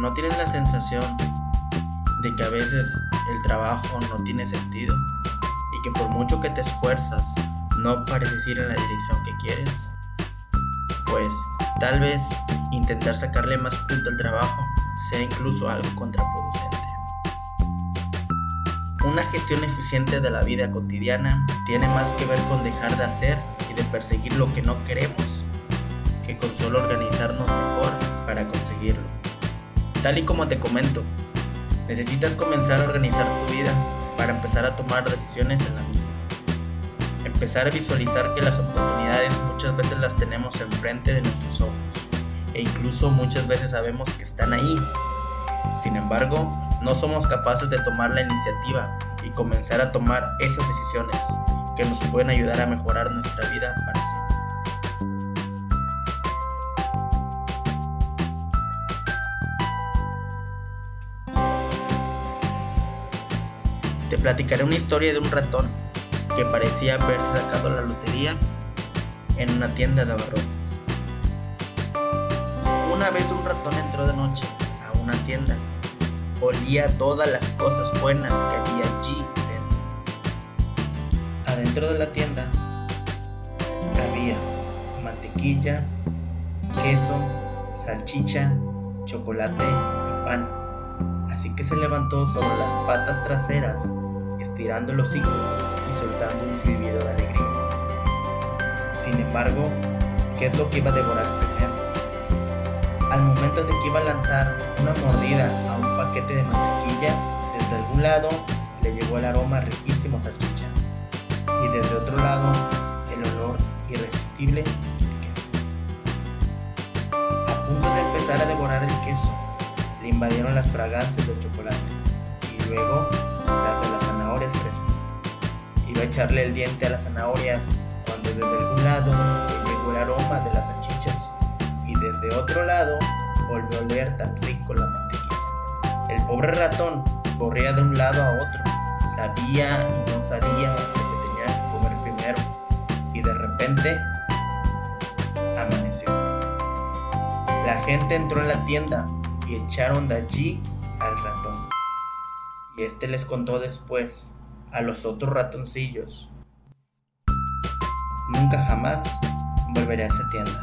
¿No tienes la sensación de que a veces el trabajo no tiene sentido y que por mucho que te esfuerzas no pareces ir en la dirección que quieres? Pues tal vez intentar sacarle más punto al trabajo sea incluso algo contraproducente. Una gestión eficiente de la vida cotidiana tiene más que ver con dejar de hacer y de perseguir lo que no queremos que con solo organizarnos mejor para conseguirlo. Tal y como te comento, necesitas comenzar a organizar tu vida para empezar a tomar decisiones en la misma. Empezar a visualizar que las oportunidades muchas veces las tenemos enfrente de nuestros ojos e incluso muchas veces sabemos que están ahí. Sin embargo, no somos capaces de tomar la iniciativa y comenzar a tomar esas decisiones que nos pueden ayudar a mejorar nuestra vida para siempre. Te platicaré una historia de un ratón que parecía haberse sacado la lotería en una tienda de abarrotes. Una vez un ratón entró de noche a una tienda. Olía todas las cosas buenas que había allí dentro. Adentro de la tienda había mantequilla, queso, salchicha, chocolate y pan así que se levantó sobre las patas traseras, estirando el hocico y soltando un silbido de alegría. Sin embargo, ¿qué es lo que iba a devorar primero? Al momento de que iba a lanzar una mordida a un paquete de mantequilla, desde algún lado le llegó el aroma riquísimo a salchicha y desde otro lado el olor irresistible del queso. A punto de empezar a devorar el queso, invadieron las fragancias del chocolate y luego las de las zanahorias frescas. Iba a echarle el diente a las zanahorias cuando desde algún lado le llegó el aroma de las salchichas y desde otro lado volvió a oler tan rico la mantequilla. El pobre ratón corría de un lado a otro, sabía y no sabía lo que tenía que comer primero y de repente amaneció. La gente entró en la tienda y echaron de allí al ratón. Y este les contó después a los otros ratoncillos. Nunca jamás volveré a esa tienda.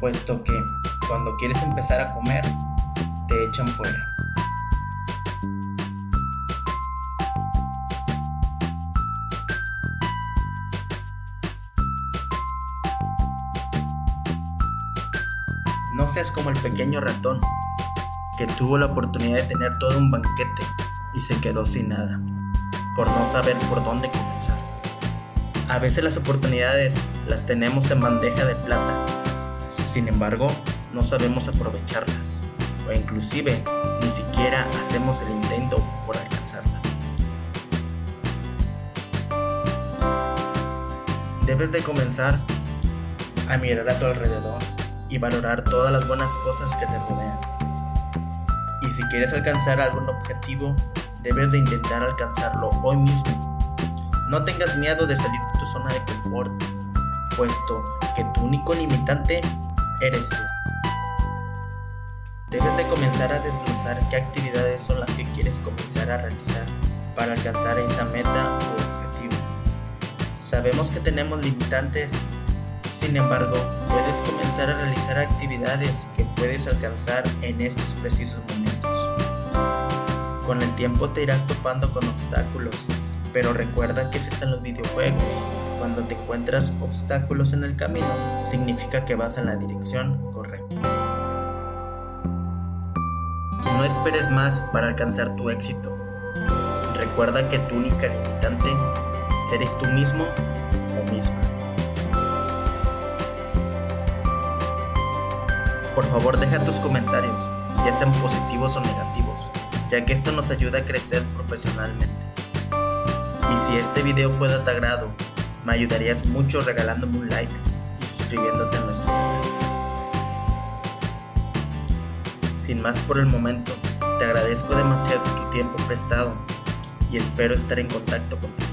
Puesto que cuando quieres empezar a comer, te echan fuera. No seas como el pequeño ratón, que tuvo la oportunidad de tener todo un banquete y se quedó sin nada, por no saber por dónde comenzar. A veces las oportunidades las tenemos en bandeja de plata, sin embargo, no sabemos aprovecharlas, o inclusive ni siquiera hacemos el intento por alcanzarlas. Debes de comenzar a mirar a tu alrededor y valorar todas las buenas cosas que te rodean. Y si quieres alcanzar algún objetivo, debes de intentar alcanzarlo hoy mismo. No tengas miedo de salir de tu zona de confort, puesto que tu único limitante eres tú. Debes de comenzar a desglosar qué actividades son las que quieres comenzar a realizar para alcanzar esa meta o objetivo. Sabemos que tenemos limitantes sin embargo, puedes comenzar a realizar actividades que puedes alcanzar en estos precisos momentos. Con el tiempo te irás topando con obstáculos, pero recuerda que están los videojuegos. Cuando te encuentras obstáculos en el camino, significa que vas en la dirección correcta. No esperes más para alcanzar tu éxito. Recuerda que tu única limitante eres tú mismo o misma. Por favor deja tus comentarios, ya sean positivos o negativos, ya que esto nos ayuda a crecer profesionalmente. Y si este video fue de tu agrado, me ayudarías mucho regalándome un like y suscribiéndote a nuestro canal. Sin más por el momento, te agradezco demasiado tu tiempo prestado y espero estar en contacto contigo.